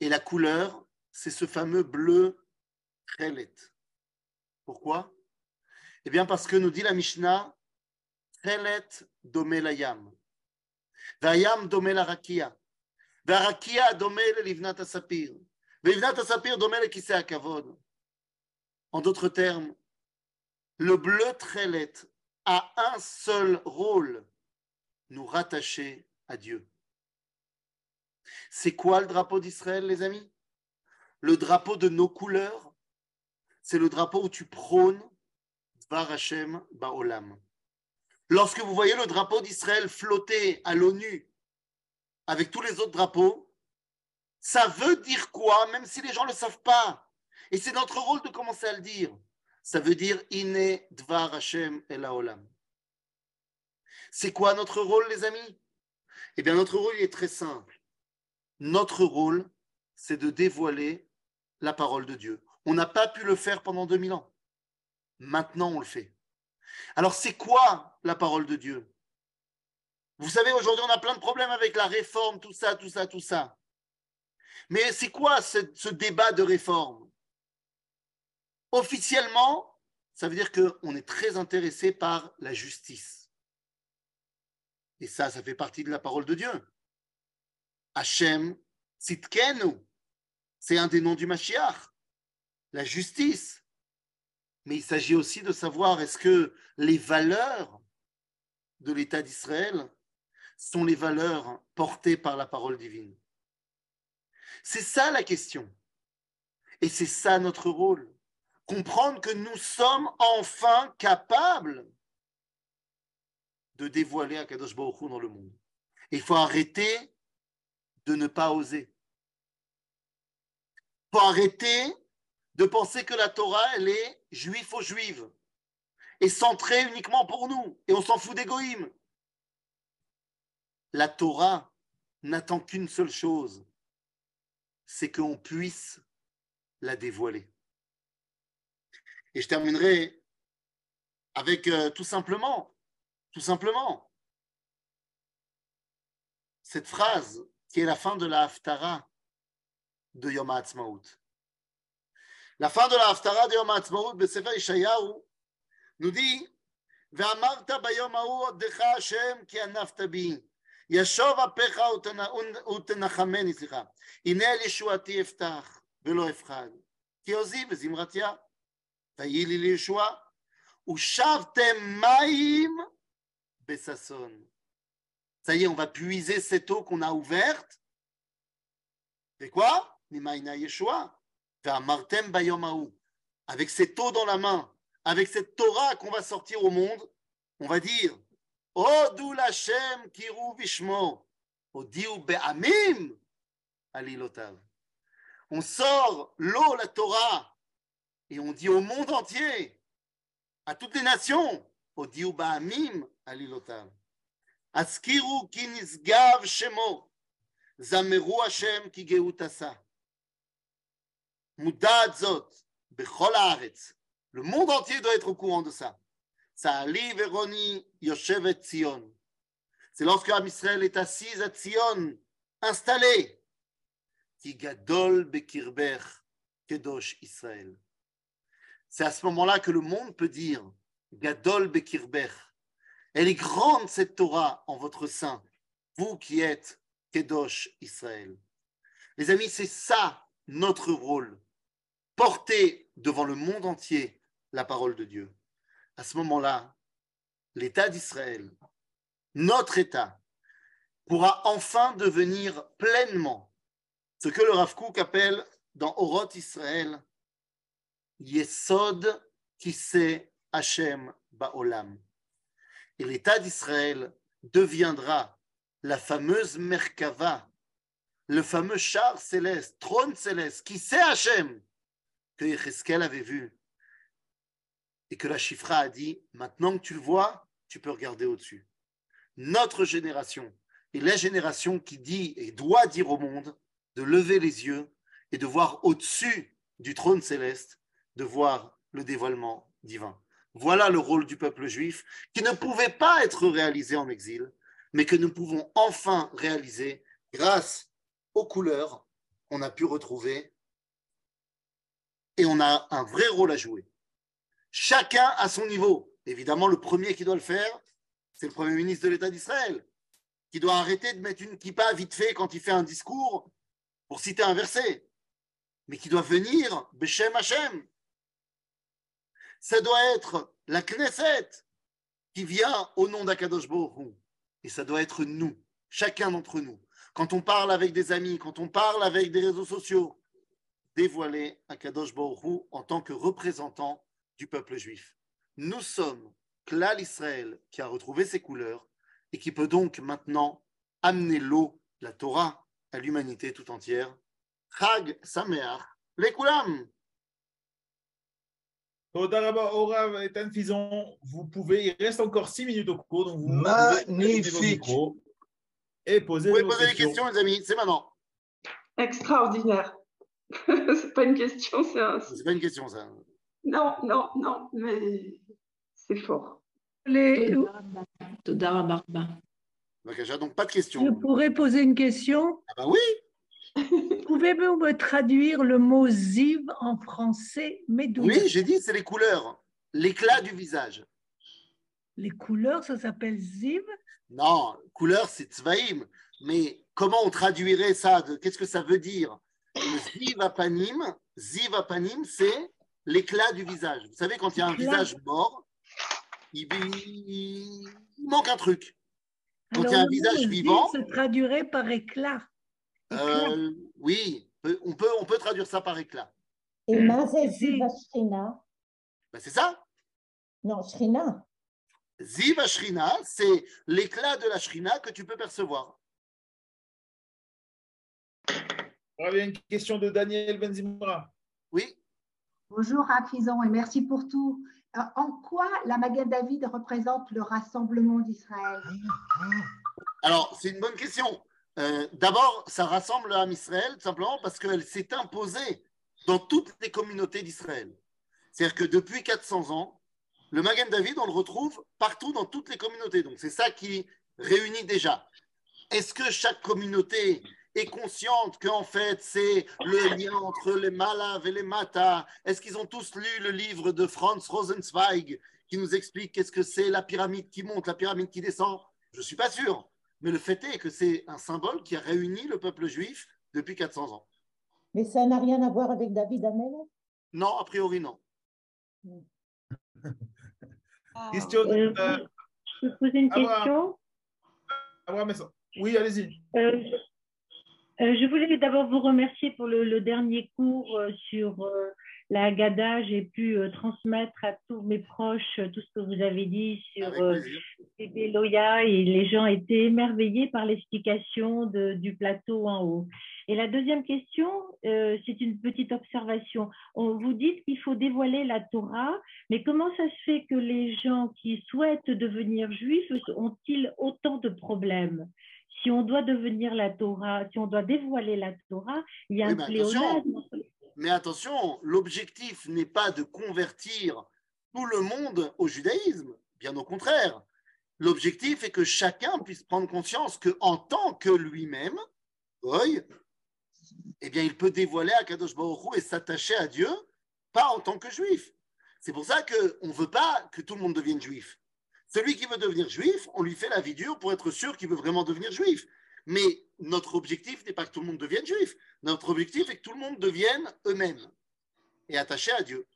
Et la couleur, c'est ce fameux bleu Trelet. Pourquoi Eh bien, parce que nous dit la Mishnah, Trelet domelayam. Vayam domela rakia. והרקיע דומה ללבנת הספיר, ולבנת הספיר דומה לכיסא הכבוד. En d'autres termes, le bleu trélet a un seul rôle, nous rattacher à Dieu. C'est quoi le drapeau d'Israël, les amis Le drapeau de nos couleurs, c'est le drapeau où tu prônes Dvar Hashem Baolam. Lorsque vous voyez le drapeau d'Israël flotter à l'ONU avec tous les autres drapeaux, ça veut dire quoi, même si les gens ne le savent pas? Et c'est notre rôle de commencer à le dire. Ça veut dire Ine Dvar Hashem El Haolam. C'est quoi notre rôle, les amis? Eh bien, notre rôle est très simple. Notre rôle, c'est de dévoiler la parole de Dieu. On n'a pas pu le faire pendant 2000 ans. Maintenant, on le fait. Alors, c'est quoi la parole de Dieu? Vous savez, aujourd'hui, on a plein de problèmes avec la réforme, tout ça, tout ça, tout ça. Mais c'est quoi ce, débat de réforme? Officiellement, ça veut dire qu'on est très intéressé par la justice. Et ça, ça fait partie de la parole de Dieu. Hachem Tzidkenu, c'est un des noms du Mashiach, la justice. Mais il s'agit aussi de savoir est-ce que les valeurs de l'État d'Israël sont les valeurs portées par la parole divine? C'est ça la question. Et c'est ça notre rôle. Comprendre que nous sommes enfin capables de dévoiler Akadosh Baruch Hu dans le monde. Il faut arrêter de ne pas oser. Il faut arrêter de penser que la Torah, elle est juif aux juive et centrée uniquement pour nous. Et on s'en fout d'égoïme. La Torah n'attend qu'une seule chose, c'est qu'on puisse la dévoiler. Et je terminerai avec euh, tout simplement, tout simplement, cette phrase qui est la fin de la Haftara de Yom HaAtzmaut. La fin de la Haftara de Yom HaAtzmaut, בספר ישעיהו, nous dit, ואמרת ביום ההוא עודך השם כי ענפת בי, ישוב אפיך ותנחמני, סליחה, הנה אל ישועתי אפתח ולא אפחד, כי עוזי וזמרתיה, ויהי לי לישועה, ושבתם מים בששון. Ça y est, on va puiser cette eau qu'on a ouverte. Et quoi Nimaina Yeshua. Martem Bayomaou, avec cette eau dans la main, avec cette Torah qu'on va sortir au monde, on va dire Lachem Kiru Vishmo, Odiu Be'amim Alilotav. On sort l'eau, la Torah, et on dit au monde entier, à toutes les nations, Odiu Be'amim Alilotav. Askiru Kinisgav Shemo, Zameru Hashem Kigeutasa. Le monde entier doit être au courant de ça. C'est lorsque Israël est assise à Sion, installé, qui gadol bekirber kedosh Israël. C'est à ce moment-là que le monde peut dire gadol bekirber. Elle est grande cette Torah en votre sein, vous qui êtes kedosh Israël. Les amis, c'est ça notre rôle Porter devant le monde entier la parole de Dieu. À ce moment-là, l'État d'Israël, notre État, pourra enfin devenir pleinement ce que le Rav Kook appelle dans Oroth Israël Yesod Kise Hashem Ba'olam et l'État d'Israël deviendra la fameuse Merkava, le fameux char céleste, trône céleste, qui sait Hachem, que Yecheskel avait vu. Et que la Chifra a dit, maintenant que tu le vois, tu peux regarder au-dessus. Notre génération est la génération qui dit et doit dire au monde de lever les yeux et de voir au-dessus du trône céleste, de voir le dévoilement divin. Voilà le rôle du peuple juif qui ne pouvait pas être réalisé en exil, mais que nous pouvons enfin réaliser grâce aux couleurs qu'on a pu retrouver. Et on a un vrai rôle à jouer. Chacun à son niveau. Évidemment, le premier qui doit le faire, c'est le Premier ministre de l'État d'Israël. qui doit arrêter de mettre une kippa vite fait quand il fait un discours pour citer un verset, mais qui doit venir Beshem Hashem. Ça doit être la Knesset qui vient au nom d'Akadosh Baruch Et ça doit être nous, chacun d'entre nous. Quand on parle avec des amis, quand on parle avec des réseaux sociaux, dévoiler Akadosh Baruch en tant que représentant du peuple juif. Nous sommes Klal Israël qui a retrouvé ses couleurs et qui peut donc maintenant amener l'eau, la Torah, à l'humanité tout entière. Chag Sameach, les Fison, vous pouvez, il reste encore six minutes au cours, donc vous Magnifique. et poser, vous pouvez poser questions. les questions, les amis, c'est maintenant. Extraordinaire. c'est pas une question, c'est un. C'est pas une question, ça. Non, non, non, mais c'est fort. Les... Donc, pas de question. Je pourrais poser une question Ah, bah oui Pouvez-vous me traduire le mot ziv en français Oui, j'ai dit, c'est les couleurs, l'éclat du visage. Les couleurs, ça s'appelle ziv? Non, couleur, c'est tzvaïm. Mais comment on traduirait ça? Qu'est-ce que ça veut dire? Le ziv apanim, ziv apanim, c'est l'éclat du visage. Vous savez, quand il y a un visage mort, il, manque un truc. Quand il y a un visage vivant. se traduirait par éclat. Euh, oui, on peut, on peut traduire ça par éclat. Et Mazé Ziva Shrina ben, C'est ça Non, Shrina. Ziva Shrina, c'est l'éclat de la Shrina que tu peux percevoir. Il y a une question de Daniel Benzimora. Oui. Bonjour Rafizan et merci pour tout. Euh, en quoi la Magen David représente le rassemblement d'Israël? Alors, c'est une bonne question. Euh, d'abord, ça rassemble l'âme Israël tout simplement parce qu'elle s'est imposée dans toutes les communautés d'Israël. C'est-à-dire que depuis 400 ans, le Magen David, on le retrouve partout dans toutes les communautés. Donc, c'est ça qui réunit déjà. Est-ce que chaque communauté est consciente qu'en fait, c'est le lien entre les Malav et les Mata. Est-ce qu'ils ont tous lu le livre de Franz Rosenzweig qui nous explique qu'est-ce que c'est la pyramide qui monte, la pyramide qui descend? Je ne suis pas sûr. Mais le fait est que c'est un symbole qui a réuni le peuple juif depuis 400 ans. Mais ça n'a rien à voir avec David Amel Non, a priori non. question euh, je peux poser une question? Oui, allez-y. Euh, euh, je voulais d'abord vous remercier pour le, dernier cours euh, sur euh, la Haggadah. J'ai pu transmettre à tous mes proches tout ce que vous avez dit sur bébé Loya et les gens étaient émerveillés par l'explication du plateau en haut. Et la deuxième question, c'est une petite observation. On vous dit qu'il faut dévoiler la Torah, mais comment ça se fait que les gens qui souhaitent devenir juifs ont-ils autant de problèmes? Si on doit devenir la Torah, si on doit dévoiler la Torah, il y a un pléonasme. Mais attention, l'objectif n'est pas de convertir tout le monde au judaïsme, bien au contraire. L'objectif est que chacun puisse prendre conscience qu'en tant que lui-même, eh bien, il peut dévoiler à Kadosh Baruch et s'attacher à Dieu, pas en tant que juif. C'est pour ça qu'on ne veut pas que tout le monde devienne juif. Celui qui veut devenir juif, on lui fait la vie dure pour être sûr qu'il veut vraiment devenir juif. Mais notre objectif n'est pas que tout le monde devienne juif. Notre objectif est que tout le monde devienne eux-mêmes et attachés à Dieu.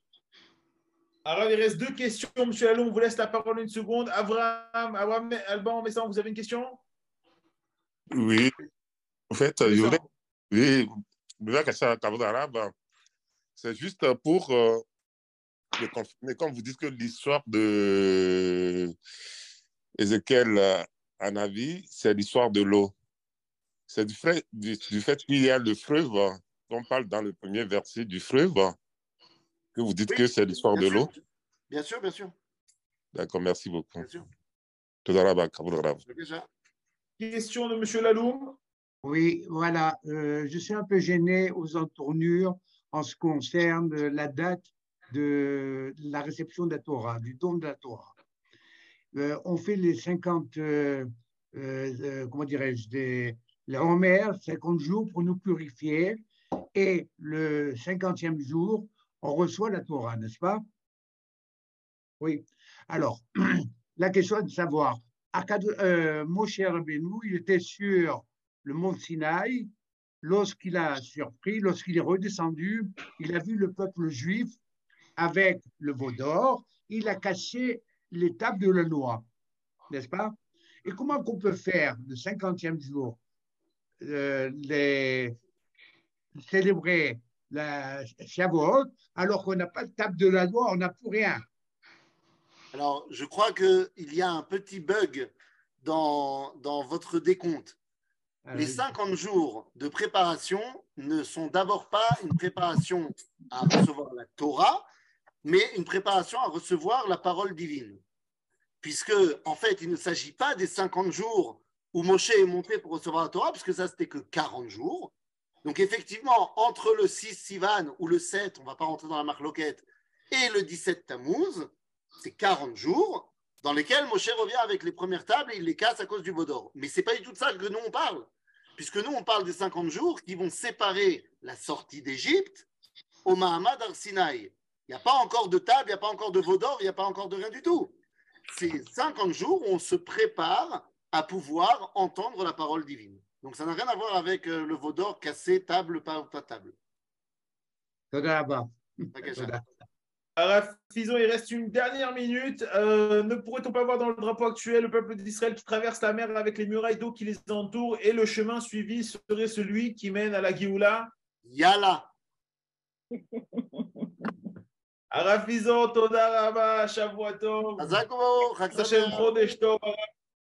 Alors, il reste deux questions, Monsieur Allon. On vous laisse la parole une seconde. Abraham, Abraham Alban, Messan, vous avez une question? Oui. En fait, je voulais. Oui, c'est juste pour euh, mais quand vous dites que l'histoire de Ézéchiel Anavi, euh, c'est l'histoire de l'eau. C'est du, fait, du, fait qu'il y a le fleuve, on parle dans le premier verset du fleuve, que vous dites que c'est l'histoire de l'eau. Bien sûr, bien sûr. D'accord, merci beaucoup. Bien sûr. Question de M. Laloum. Oui, voilà. Euh, je suis un peu gêné aux entournures en ce qui concerne la date de la réception de la Torah, du don de la Torah. Euh, on fait les 50, euh, euh, comment dirais-je, la Homer, 50 jours pour nous purifier, et le 50e jour, on reçoit la Torah, n'est-ce pas? Oui. Alors, la question est de savoir, Moshe Rabbeinu, il était sur le mont Sinaï. Lorsqu'il a surpris, lorsqu'il est redescendu, il a vu le peuple juif avec le veau d'or. Il a cassé l'étape de la loi, n'est-ce pas? Et comment qu'on peut faire le 50e jour euh, les, célébrer la Shavuot alors qu'on n'a pas de table de la loi, on n'a plus rien? Alors, je crois qu'il y a un petit bug dans, dans votre décompte. Les 50 jours de préparation ne sont d'abord pas une préparation à recevoir la Torah, mais une préparation à recevoir la parole divine. Puisque, en fait, il ne s'agit pas des 50 jours où Moshe est monté pour recevoir la Torah, puisque ça, c'était que 40 jours. Donc, effectivement, entre le 6 Sivan ou le 7, on ne va pas rentrer dans la marloquette, et le 17 Tammuz, c'est 40 jours dans lesquels Moshe revient avec les premières tables et il les casse à cause du Vaudor. Mais ce n'est pas du tout de ça que nous on parle, puisque nous on parle des 50 jours qui vont séparer la sortie d'Égypte au Mahamad Arsinaï. Il n'y a pas encore de table, il n'y a pas encore de veau d'or, il n'y a pas encore de rien du tout. C'est 50 jours où on se prépare à pouvoir entendre la parole divine. Donc ça n'a rien à voir avec euh, le veau d'or cassé, table, pas, pas table. Araf ah, Fison, il reste une dernière minute. Euh, ne pourrait-on pas voir dans le drapeau actuel le peuple d'Israël qui traverse la mer avec les murailles d'eau qui les entourent et le chemin suivi serait celui qui mène à la Géoula? Yala Araf Fison, Toda Rabba, Shavuot Tov. Hazak Baruch, Chag Hashem Sameach. Chodesh Tov, Araf